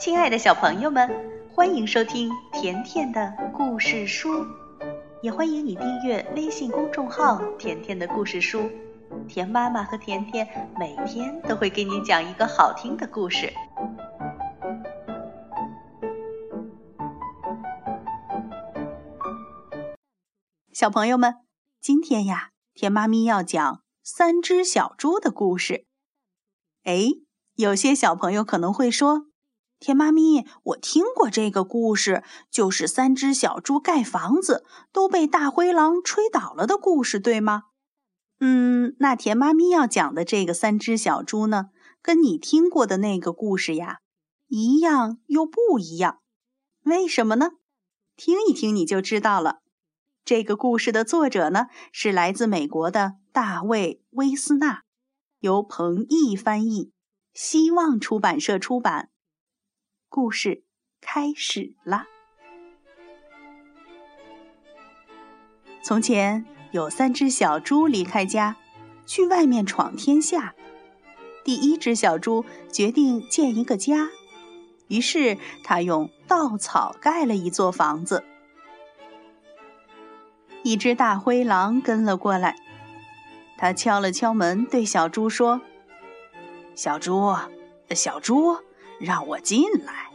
亲爱的小朋友们，欢迎收听甜甜的故事书，也欢迎你订阅微信公众号“甜甜的故事书”。甜妈妈和甜甜每天都会给你讲一个好听的故事。小朋友们，今天呀，甜妈咪要讲三只小猪的故事。哎，有些小朋友可能会说：“甜妈咪，我听过这个故事，就是三只小猪盖房子都被大灰狼吹倒了的故事，对吗？”嗯，那甜妈咪要讲的这个三只小猪呢，跟你听过的那个故事呀，一样又不一样。为什么呢？听一听你就知道了。这个故事的作者呢，是来自美国的大卫·威斯纳。由彭毅翻译，希望出版社出版。故事开始了。从前有三只小猪离开家，去外面闯天下。第一只小猪决定建一个家，于是他用稻草盖了一座房子。一只大灰狼跟了过来。他敲了敲门，对小猪说：“小猪，小猪，让我进来。”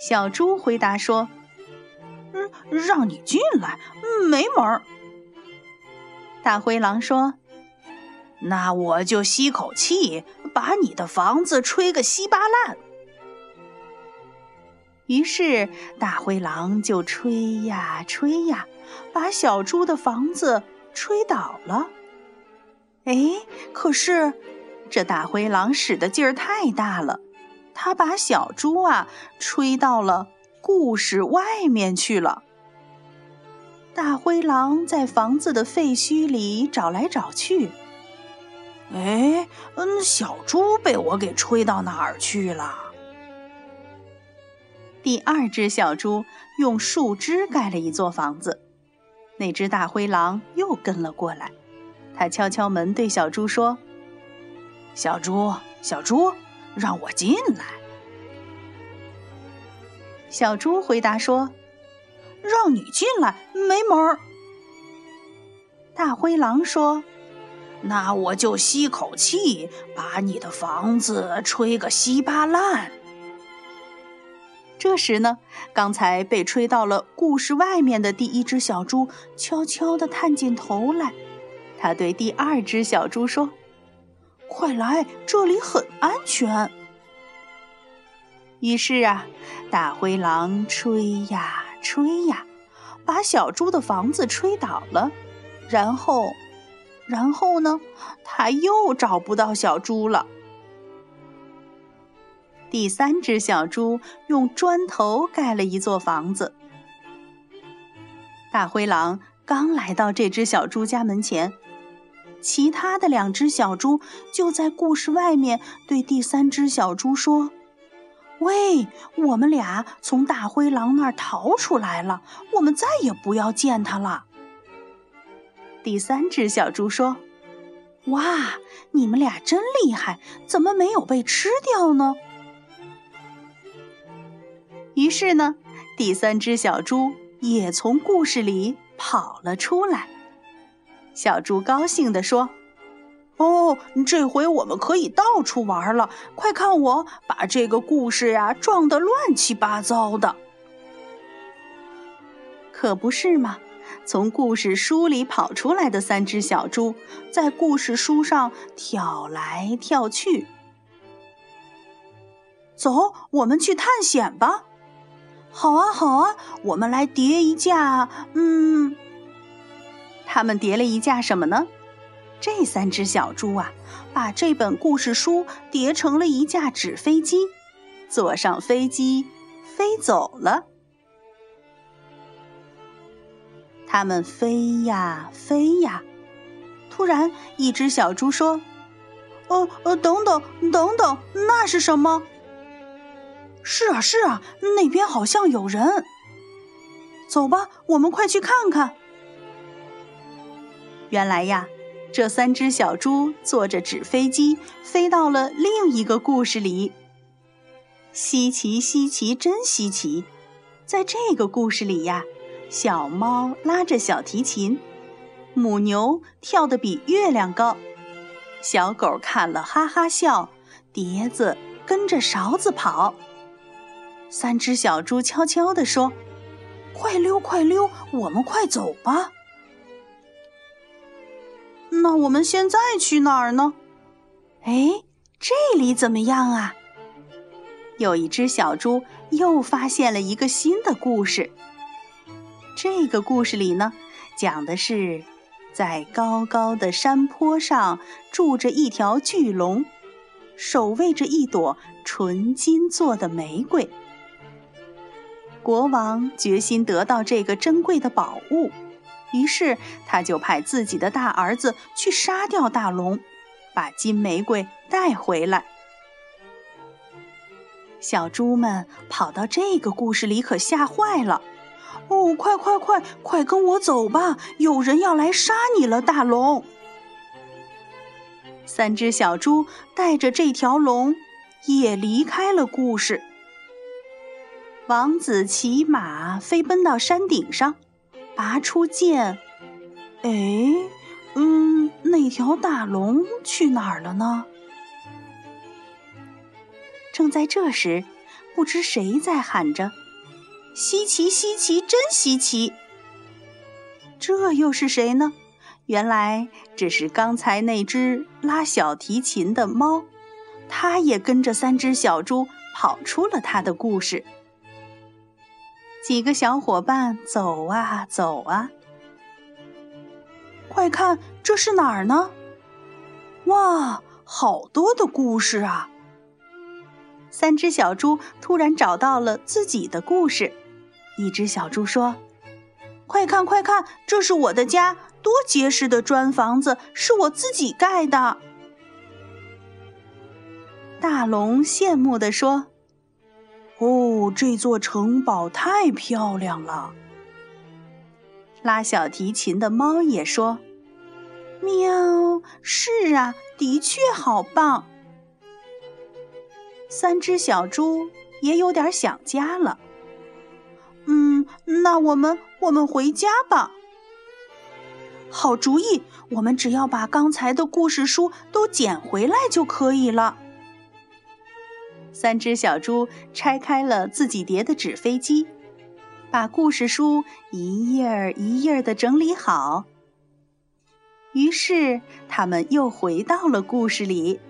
小猪回答说：“嗯，让你进来，没门儿。”大灰狼说：“那我就吸口气，把你的房子吹个稀巴烂。”于是大灰狼就吹呀吹呀，把小猪的房子。吹倒了，哎，可是这大灰狼使的劲儿太大了，他把小猪啊吹到了故事外面去了。大灰狼在房子的废墟里找来找去，哎，嗯，小猪被我给吹到哪儿去了？第二只小猪用树枝盖了一座房子。那只大灰狼又跟了过来，他敲敲门，对小猪说：“小猪，小猪，让我进来。”小猪回答说：“让你进来没门儿。”大灰狼说：“那我就吸口气，把你的房子吹个稀巴烂。”这时呢，刚才被吹到了故事外面的第一只小猪悄悄地探进头来，他对第二只小猪说：“快来，这里很安全。”于是啊，大灰狼吹呀吹呀，把小猪的房子吹倒了，然后，然后呢，他又找不到小猪了。第三只小猪用砖头盖了一座房子。大灰狼刚来到这只小猪家门前，其他的两只小猪就在故事外面对第三只小猪说：“喂，我们俩从大灰狼那儿逃出来了，我们再也不要见他了。”第三只小猪说：“哇，你们俩真厉害，怎么没有被吃掉呢？”于是呢，第三只小猪也从故事里跑了出来。小猪高兴地说：“哦，这回我们可以到处玩了！快看，我把这个故事呀撞得乱七八糟的。”可不是嘛！从故事书里跑出来的三只小猪，在故事书上跳来跳去。走，我们去探险吧！好啊，好啊，我们来叠一架。嗯，他们叠了一架什么呢？这三只小猪啊，把这本故事书叠成了一架纸飞机，坐上飞机飞走了。他们飞呀飞呀，突然，一只小猪说：“呃呃，等等等等，那是什么？”是啊，是啊，那边好像有人。走吧，我们快去看看。原来呀，这三只小猪坐着纸飞机飞到了另一个故事里。稀奇稀奇，真稀奇！在这个故事里呀，小猫拉着小提琴，母牛跳得比月亮高，小狗看了哈哈笑，碟子跟着勺子跑。三只小猪悄悄地说：“快溜，快溜，我们快走吧。”那我们现在去哪儿呢？哎，这里怎么样啊？有一只小猪又发现了一个新的故事。这个故事里呢，讲的是在高高的山坡上住着一条巨龙，守卫着一朵纯金做的玫瑰。国王决心得到这个珍贵的宝物。于是，他就派自己的大儿子去杀掉大龙，把金玫瑰带回来。小猪们跑到这个故事里，可吓坏了！哦，快快快，快跟我走吧！有人要来杀你了，大龙！三只小猪带着这条龙也离开了故事。王子骑马飞奔到山顶上。拔出剑，哎，嗯，那条大龙去哪儿了呢？正在这时，不知谁在喊着：“稀奇，稀奇，真稀奇！”这又是谁呢？原来这是刚才那只拉小提琴的猫，它也跟着三只小猪跑出了它的故事。几个小伙伴走啊走啊，快看，这是哪儿呢？哇，好多的故事啊！三只小猪突然找到了自己的故事。一只小猪说：“快看，快看，这是我的家，多结实的砖房子，是我自己盖的。”大龙羡慕地说。哦，这座城堡太漂亮了。拉小提琴的猫也说：“喵，是啊，的确好棒。”三只小猪也有点想家了。嗯，那我们我们回家吧。好主意，我们只要把刚才的故事书都捡回来就可以了。三只小猪拆开了自己叠的纸飞机，把故事书一页儿一页儿的整理好。于是，他们又回到了故事里。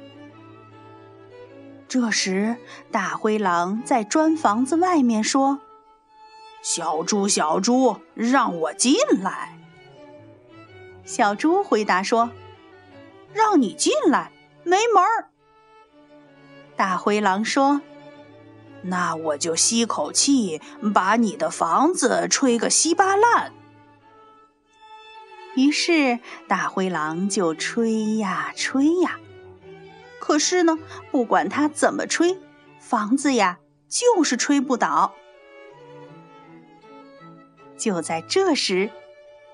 这时，大灰狼在砖房子外面说：“小猪，小猪，让我进来。”小猪回答说：“让你进来，没门儿。”大灰狼说：“那我就吸口气，把你的房子吹个稀巴烂。”于是大灰狼就吹呀吹呀，可是呢，不管他怎么吹，房子呀就是吹不倒。就在这时，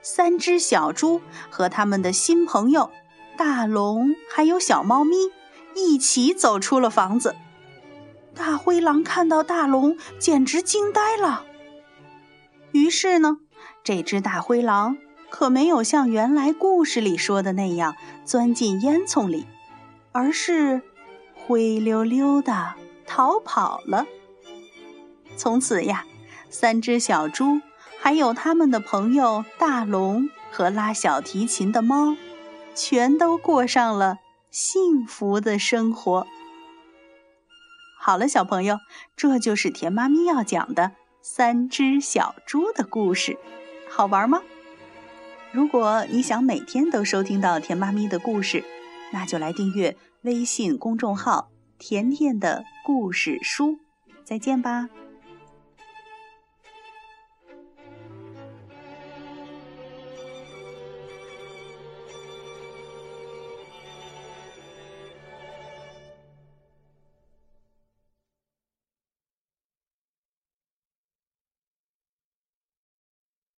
三只小猪和他们的新朋友大龙还有小猫咪。一起走出了房子，大灰狼看到大龙，简直惊呆了。于是呢，这只大灰狼可没有像原来故事里说的那样钻进烟囱里，而是灰溜溜的逃跑了。从此呀，三只小猪还有他们的朋友大龙和拉小提琴的猫，全都过上了。幸福的生活。好了，小朋友，这就是田妈咪要讲的三只小猪的故事，好玩吗？如果你想每天都收听到田妈咪的故事，那就来订阅微信公众号“甜甜的故事书”。再见吧。